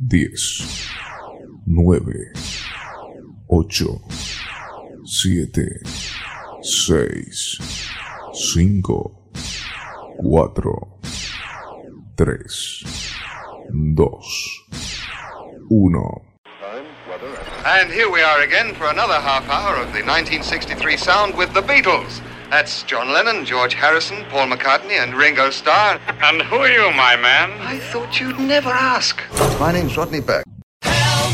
10, 9, 8, 7, 6, 5, 4, 3, 2, 1. And here we are again for another half hour of the 1963 sound with the Beatles. That's John Lennon, George Harrison, Paul McCartney, and Ringo Starr. And who are you, my man? I thought you'd never ask. My name's Rodney Burke. Help!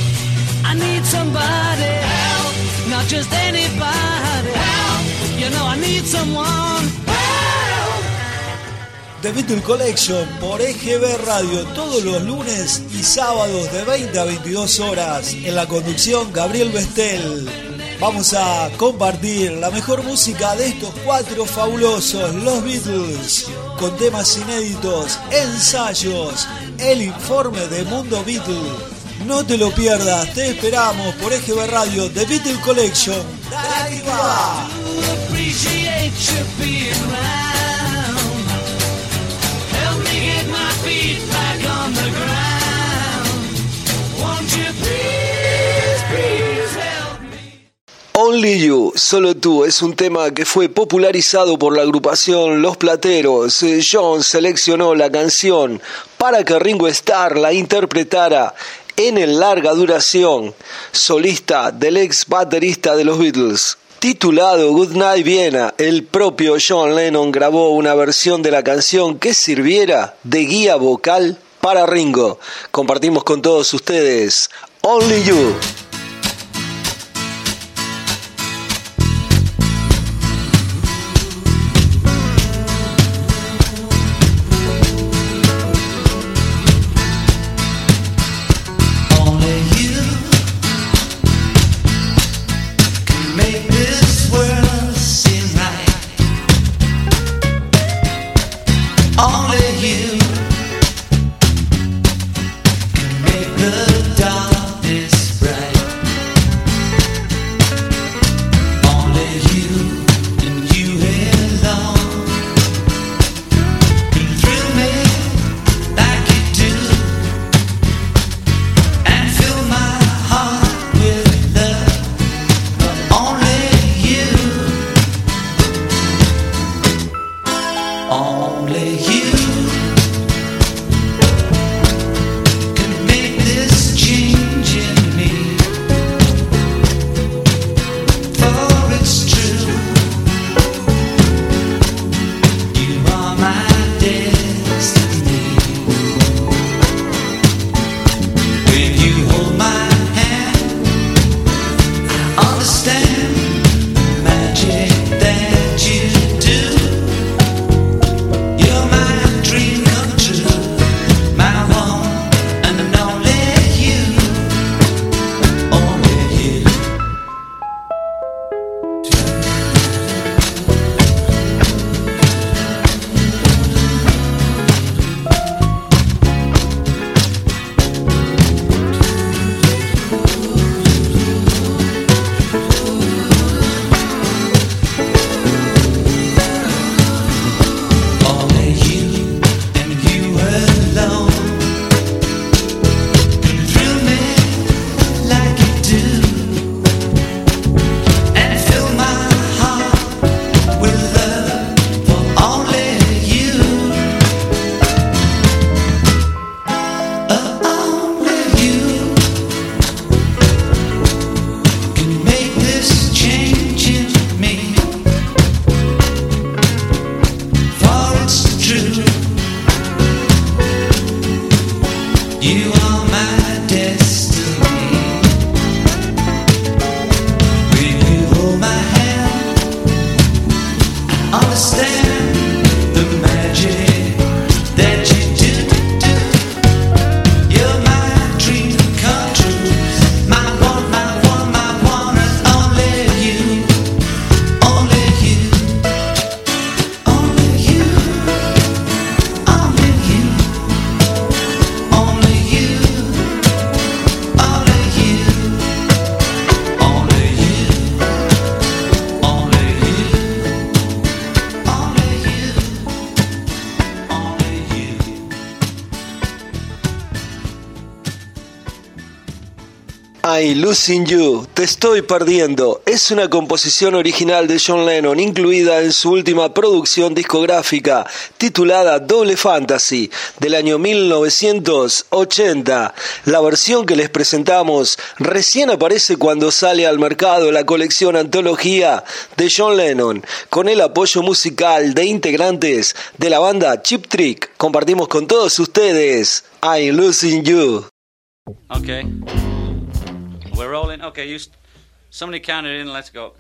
I need somebody. Help! Not just anybody. Help! You know I need someone. Help! The Beatle Collection por EGB Radio todos los lunes y sábados de 20 a 22 horas en la conducción Gabriel Bestel. Vamos a compartir la mejor música de estos cuatro fabulosos, los Beatles, con temas inéditos, ensayos, el informe de Mundo Beatle. No te lo pierdas, te esperamos por EGB Radio The Beatle Collection. Help me get my feet back on the ground. Won't you please, Only You, solo tú, es un tema que fue popularizado por la agrupación Los Plateros. Eh, John seleccionó la canción para que Ringo Starr la interpretara en el larga duración, solista del ex baterista de los Beatles. Titulado Good Night Viena, el propio John Lennon grabó una versión de la canción que sirviera de guía vocal para Ringo. Compartimos con todos ustedes Only You. I'm Losing You, Te Estoy Perdiendo, es una composición original de John Lennon incluida en su última producción discográfica titulada Doble Fantasy del año 1980. La versión que les presentamos recién aparece cuando sale al mercado la colección antología de John Lennon con el apoyo musical de integrantes de la banda Chip Trick. Compartimos con todos ustedes I'm Losing You. Okay. Rolling. Okay, you. St- somebody counted in. Let's go.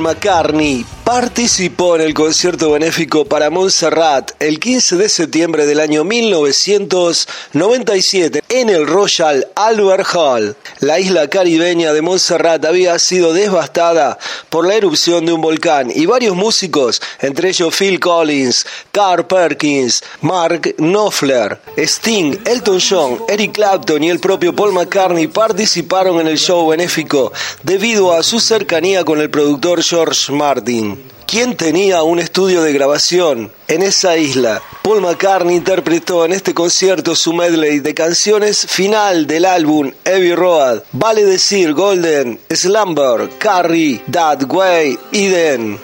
McCartney participó en el concierto benéfico para Montserrat el 15 de septiembre del año 1997 en el Royal Albert Hall. La isla caribeña de Montserrat había sido devastada por la erupción de un volcán y varios músicos, entre ellos Phil Collins, Carl Perkins, Mark Knopfler, Sting, Elton John, Eric Clapton y el propio Paul McCartney participaron en el show benéfico debido a su cercanía con el productor George Martin. ¿Quién tenía un estudio de grabación en esa isla? Paul McCartney interpretó en este concierto su medley de canciones final del álbum Heavy Road. Vale decir Golden, Slumber, Carry, That Way, Eden.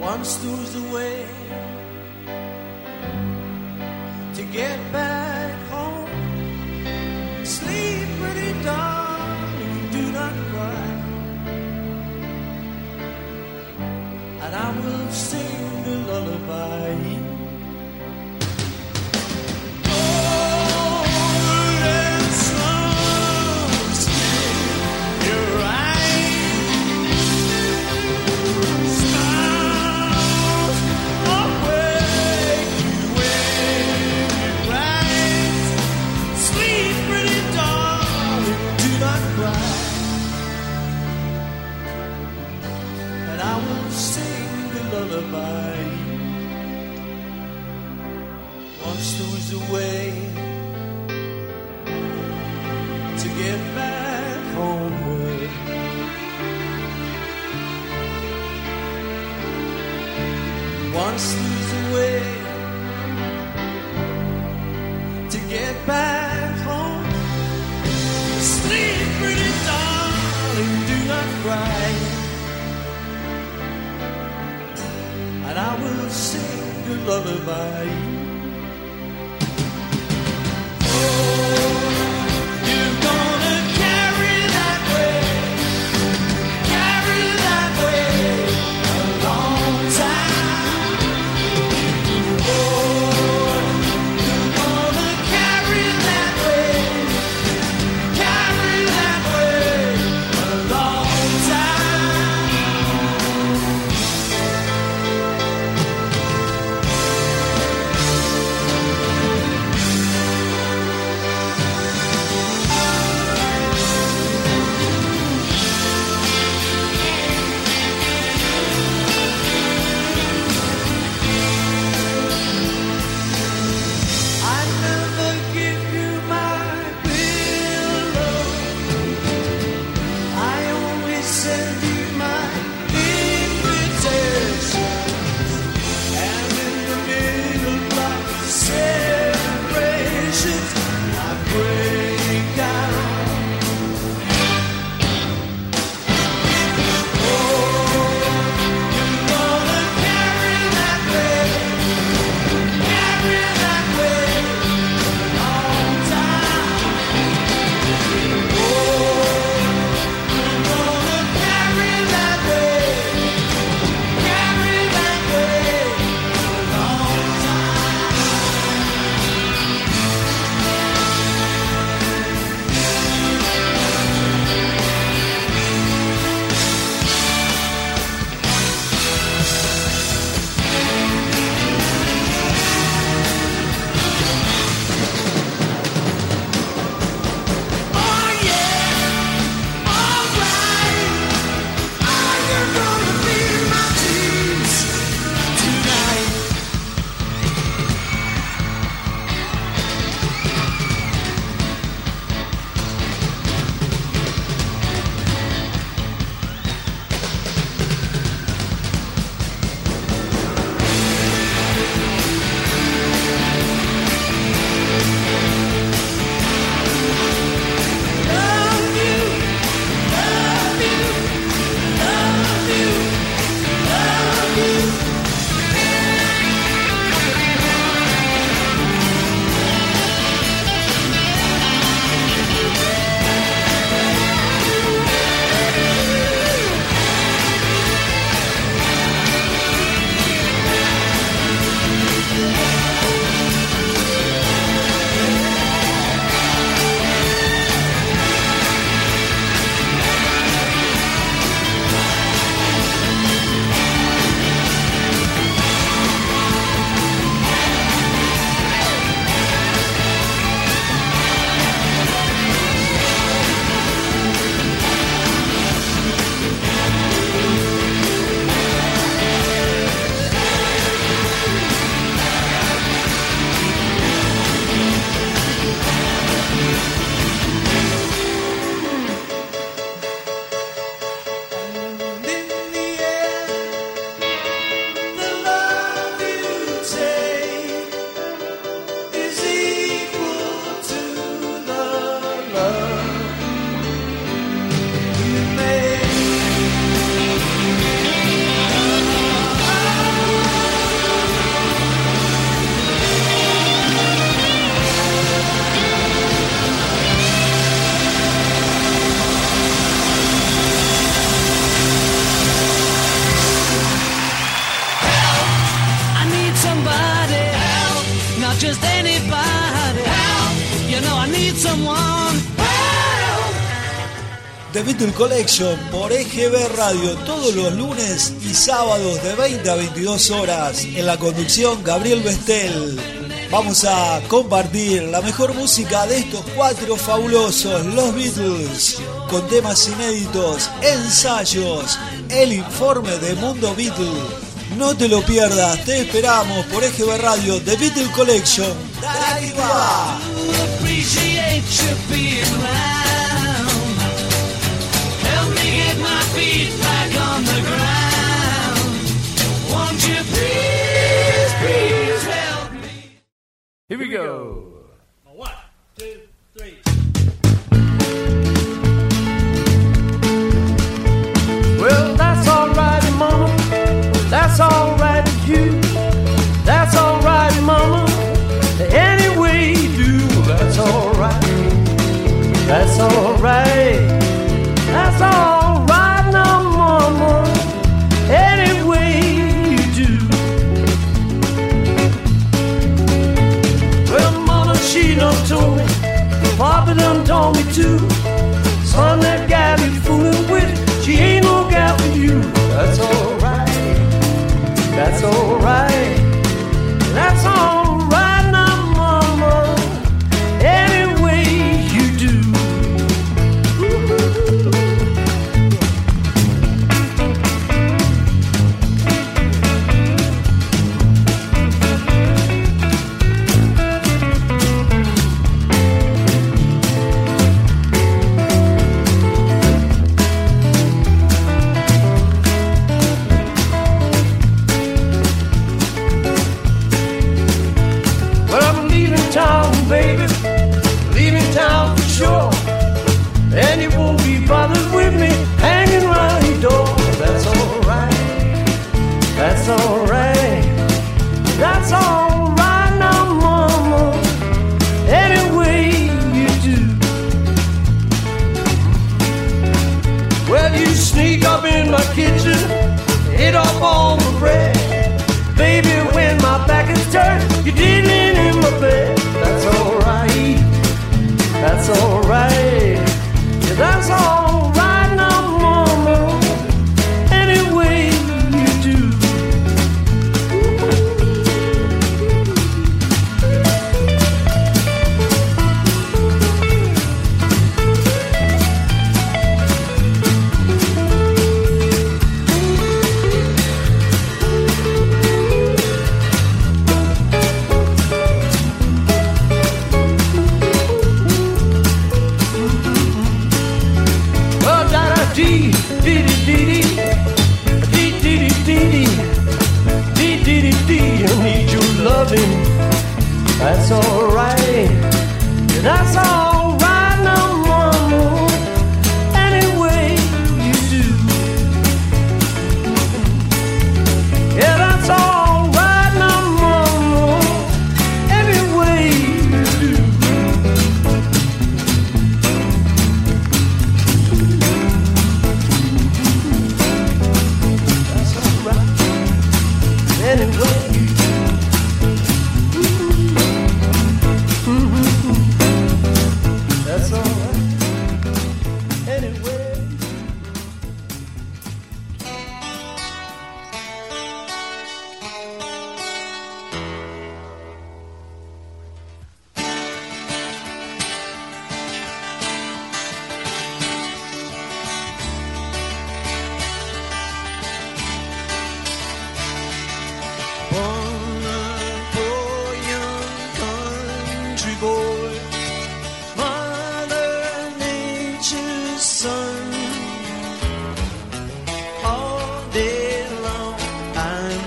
Once get back home. Sleep, pretty darling, do not cry. And I will sing the lullaby. Lullaby. The Beatle Collection por EGB Radio todos los lunes y sábados de 20 a 22 horas en la conducción Gabriel Bestel. Vamos a compartir la mejor música de estos cuatro fabulosos, los Beatles, con temas inéditos, ensayos, el informe de Mundo Beatle. No te lo pierdas, te esperamos por EGB Radio The Beatle Collection. ¡Dale, feet back on the ground. Won't you please, please help me? Here we go. One, two, three. Well, that's alright, Mama. That's alright Papa done told me too. Son, that gal you fooling with, she ain't no gal for you. That's alright. That's alright.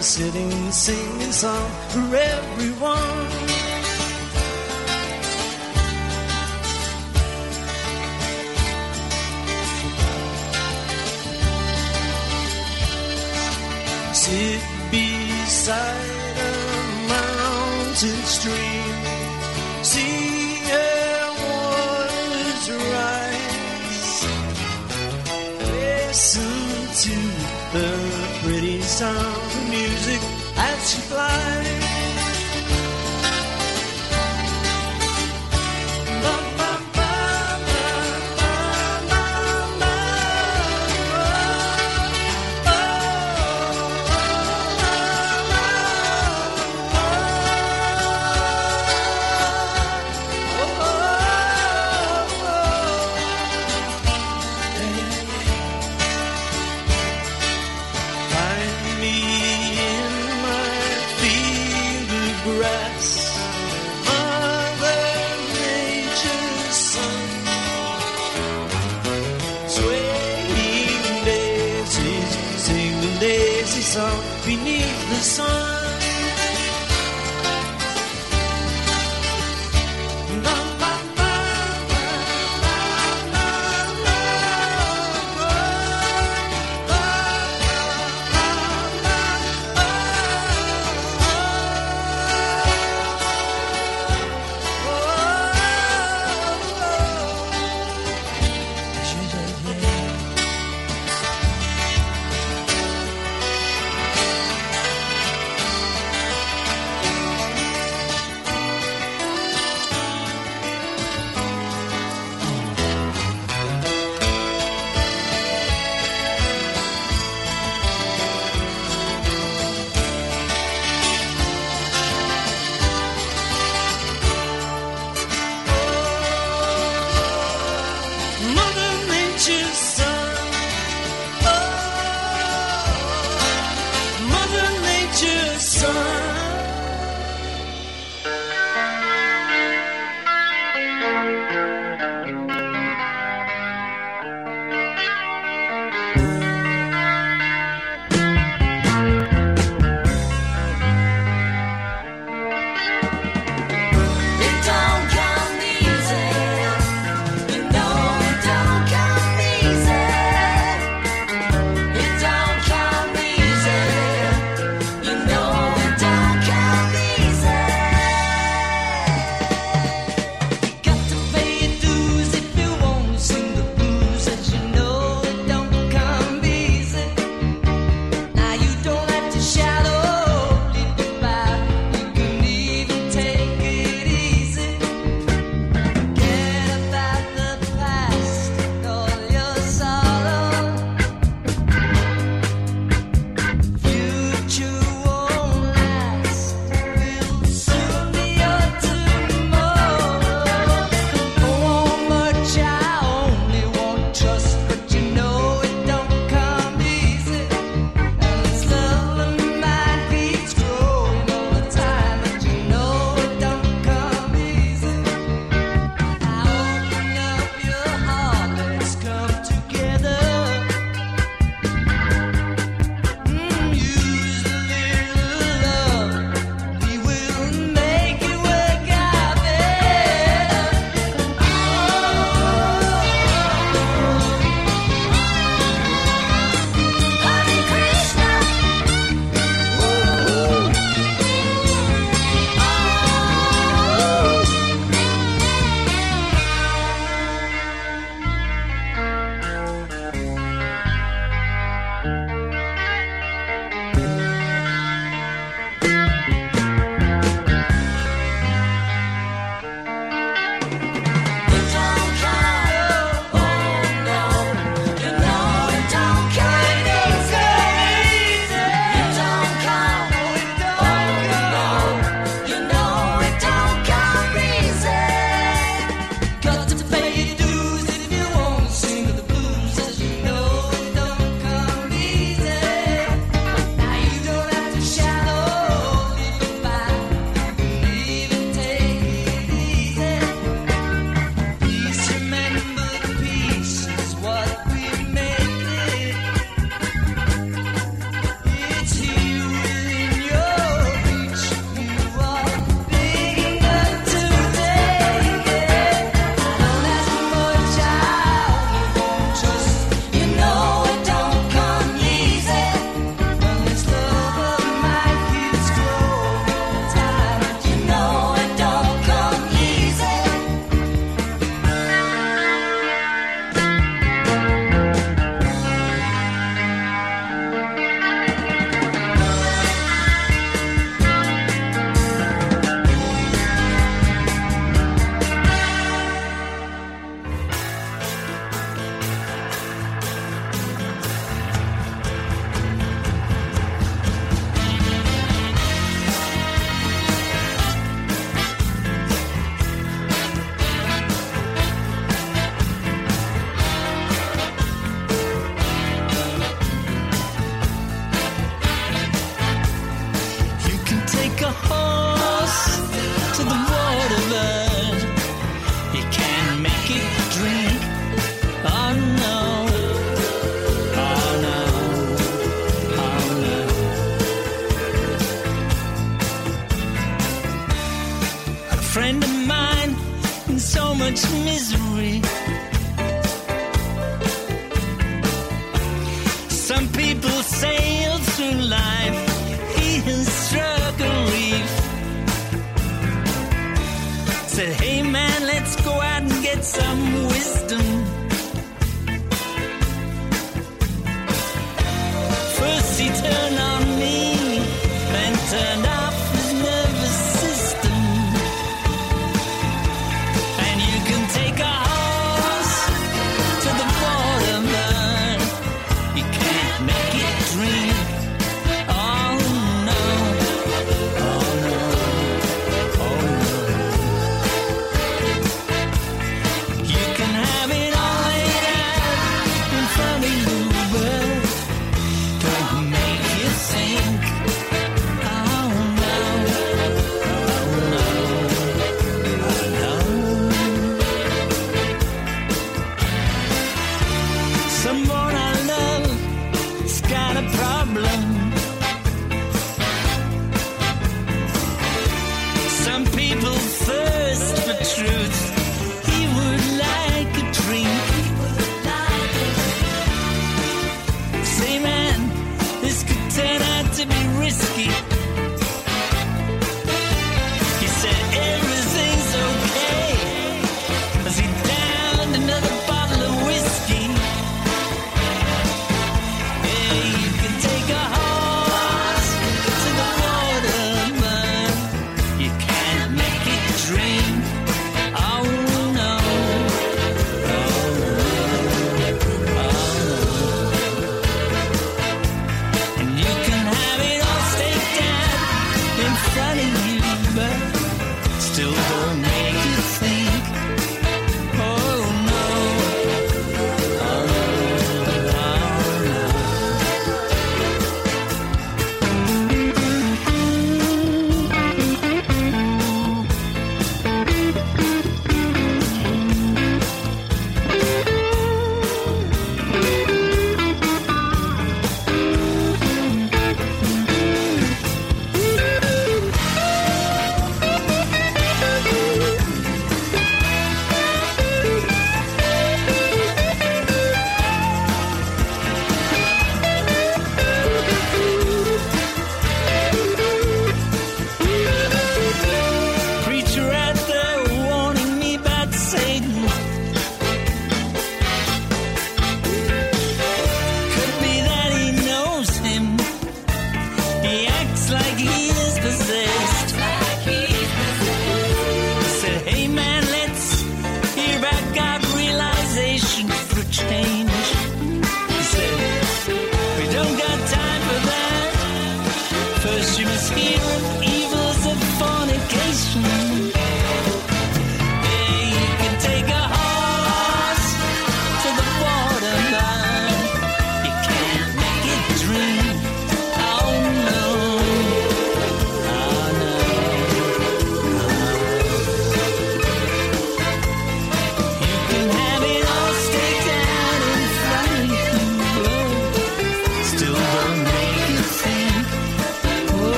Sitting singing song for everyone. Sit beside a mountain stream, see her waters rise. Listen to the pretty sound of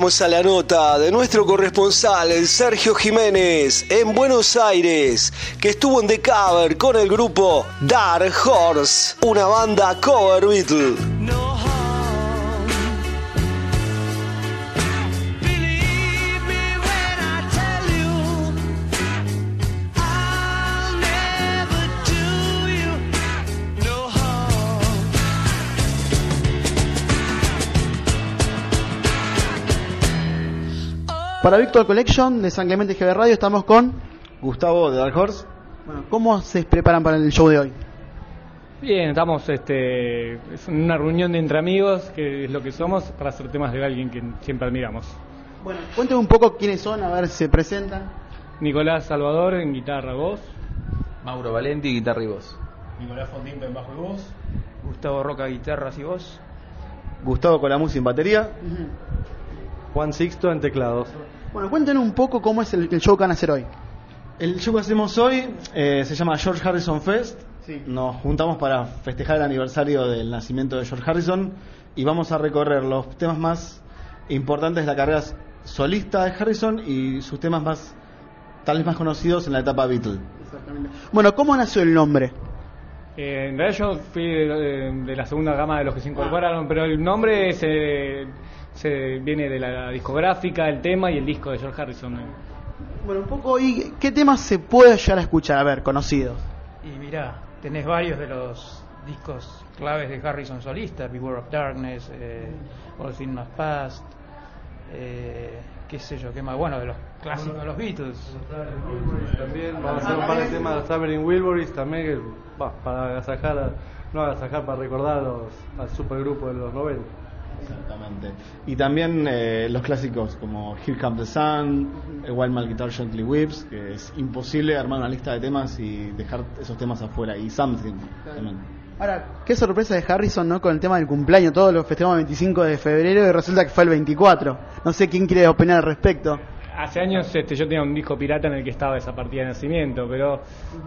vamos a la nota de nuestro corresponsal, el Sergio Jiménez, en Buenos Aires, que estuvo en The Cover con el grupo Dark Horse, una banda cover Beatle. Para Victor Collection de San Clemente GB Radio estamos con Gustavo de Dark Horse. Bueno, ¿cómo se preparan para el show de hoy? Bien, estamos este, es una reunión de entre amigos, que es lo que somos, para hacer temas de alguien que siempre admiramos. Bueno, cuéntame un poco quiénes son, a ver si se presentan. Nicolás Salvador en guitarra, voz. Mauro Valenti, guitarra y voz. Nicolás Fontinto en bajo y voz. Gustavo Roca, guitarras y voz. Gustavo Colamuz en batería. Juan Sixto en teclados. Bueno, cuéntenos un poco cómo es el, el show que van a hacer hoy. El show que hacemos hoy eh, se llama George Harrison Fest. Nos juntamos para festejar el aniversario del nacimiento de George Harrison y vamos a recorrer los temas más importantes de la carrera solista de Harrison y sus temas más tal vez más conocidos en la etapa Beatle. Bueno, ¿cómo nació el nombre? Eh, en realidad yo fui de, de la segunda gama de los que se incorporaron, pero el nombre se, se viene de la discográfica, el tema y el disco de George Harrison. Bueno, un poco, ¿y qué temas se puede llegar a escuchar? A ver, conocidos. Y mirá, tenés varios de los discos claves de Harrison solista, Beware of Darkness, eh, All Things Must Past, eh, qué sé yo, qué más, bueno, de los clásicos de los Beatles. También vamos a hacer un par de temas de Traveling Wilburys también, que, para agasajar, a- no agasajar, para recordar los, al supergrupo de los 90. Exactamente. Y también eh, los clásicos como Here Comes the Sun, el Wild Man Guitar Gently Whips, que es imposible armar una lista de temas y dejar esos temas afuera. Y Something también. Ahora, qué sorpresa de Harrison, ¿no? Con el tema del cumpleaños, todos los festejamos el 25 de febrero y resulta que fue el 24. No sé quién quiere opinar al respecto. Hace años este, yo tenía un disco pirata en el que estaba esa partida de nacimiento, pero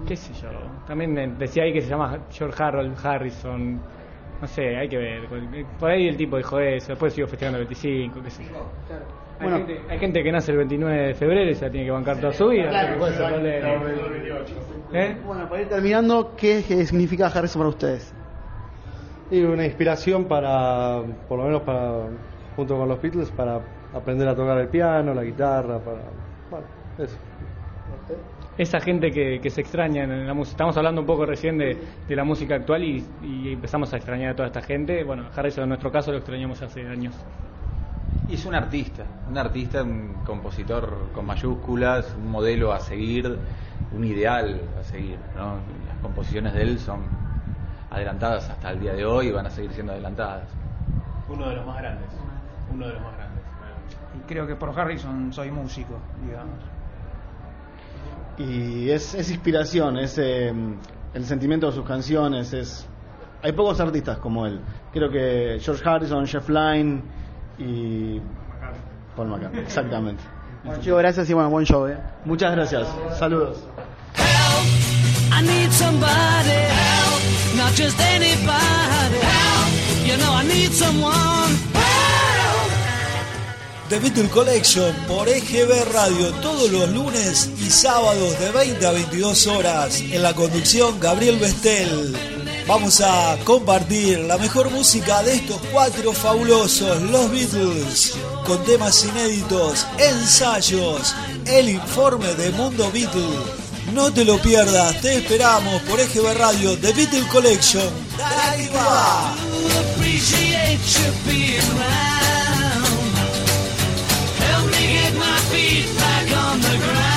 qué sé yo. También eh, decía ahí que se llama George Harold Harrison. No sé, hay que ver. Por ahí el tipo dijo eso, después sigo festejando el 25, qué sé yo. Hay, Bueno. gente, hay gente que nace el 29 de febrero y se la tiene que bancar toda su vida. ¿Eh? Bueno, para ir terminando, ¿qué, qué significa Harrison para ustedes? Y una inspiración para, por lo menos para, junto con los Beatles, para aprender a tocar el piano, la guitarra, para, bueno, eso. Esa gente que, que se extraña en la música. Estamos hablando un poco recién de, de la música actual y, y empezamos a extrañar a toda esta gente. Bueno, Harrison en nuestro caso lo extrañamos hace años. Y es un artista, un artista, un compositor con mayúsculas, un modelo a seguir, un ideal a seguir. ¿no? Las composiciones de él son adelantadas hasta el día de hoy y van a seguir siendo adelantadas. Uno de los más grandes. Uno de los más grandes. Y creo que por Harrison soy músico, digamos. Y es, es inspiración, es eh, el sentimiento de sus canciones. es Hay pocos artistas como él. Creo que George Harrison, Jeff Lynne y Paul McCartney. Exactamente. Bueno, chicos, gracias y bueno, buen show, ¿eh? Muchas gracias. Saludos. I need somebody help, not just anybody help. You know I need someone help. The Beatle Collection por EGB Radio todos los lunes y sábados de 20 a 22 horas en la conducción Gabriel Bestel. Vamos a compartir la mejor música de estos cuatro fabulosos, los Beatles, con temas inéditos, ensayos, el informe de Mundo Beatle. No te lo pierdas, te esperamos por EGB Radio The Beatle Collection. ¡Dale que va! Feet back on the ground.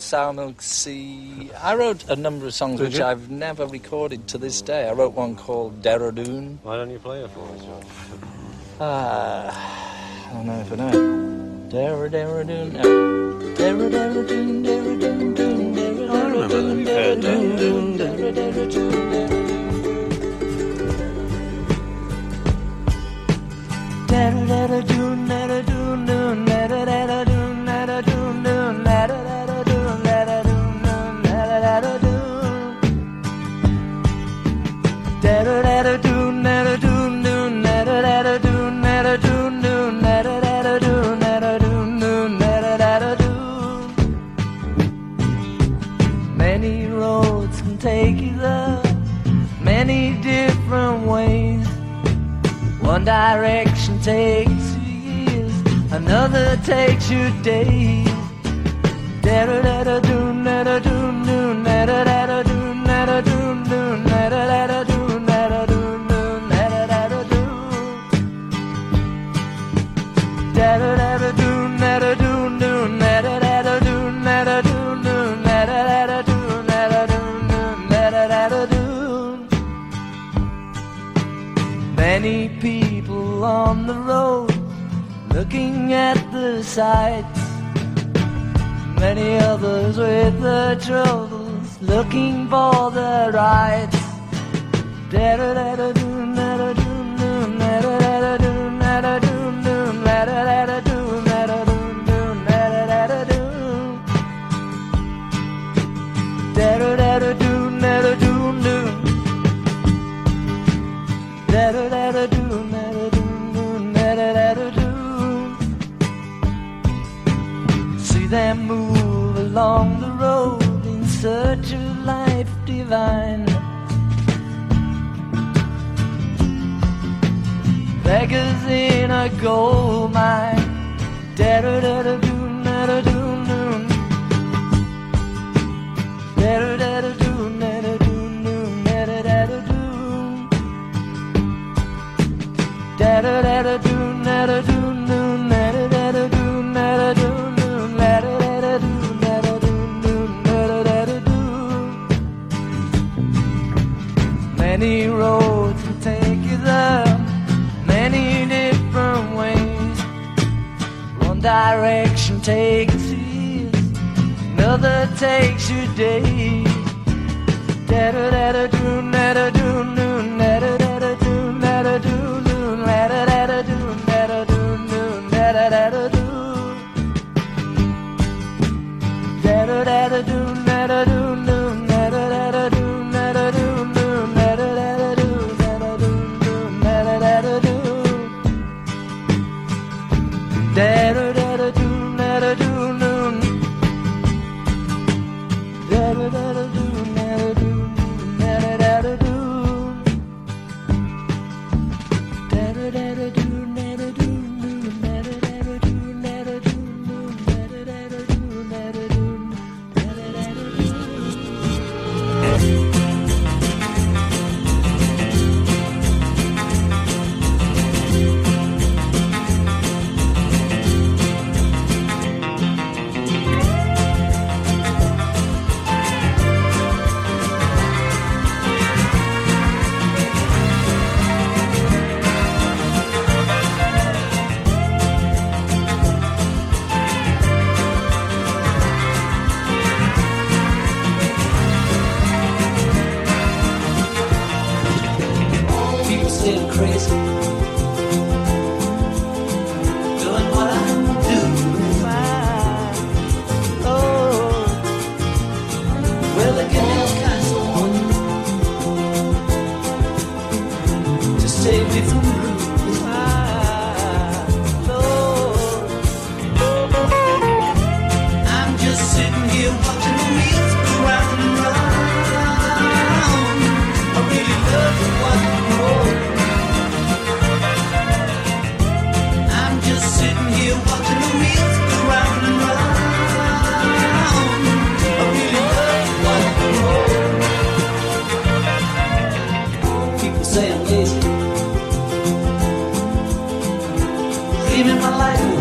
When you're the I wrote Sour Milk Sea. I wrote a number of songs Did which you? I've never recorded to this day. I wrote one called Dehradun. Why don't you play it for us, George? Uh, I don't know if I know it. Dehra Dehradun. No. Dehra Dehradun, Dehradun, Dun, Dehra I remember that. Dehradun, Dun, Dehra Dehradun, Dehra direction takes you years, another takes you days. Da da da da do da da do do da da da. Looking at the sights. Many others with their troubles looking for the rights. Da-da-da-da-doon, da-da-doon, doon, da-da-da-da-doon, da-da-doon, doon, da-da-da-da-doon, magazine, a gold mine. da-da-da-da one takes years, another takes your days. Da da da da do, da da do. family. Leaving my life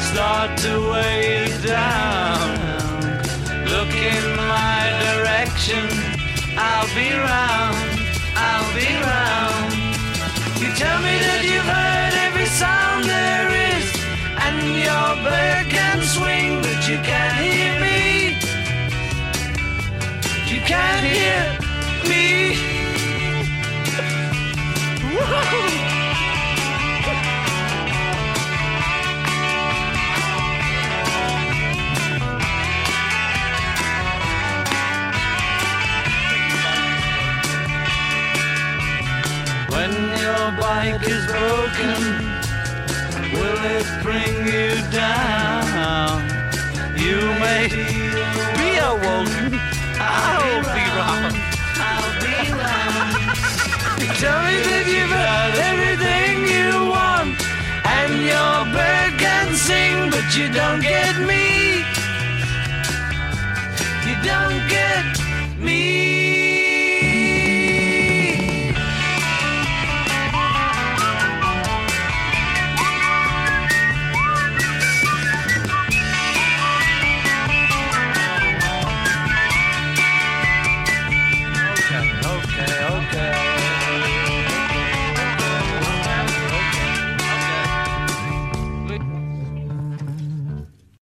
start to weigh you down. Look in my direction, I'll be round, I'll be round. You tell me that you've heard. spike is broken, will it bring you down? You may be a woman, I'll be wrong. I'll be wrong. Tell me that you've got everything you want, and your bird can sing, but you don't get me. You don't get me.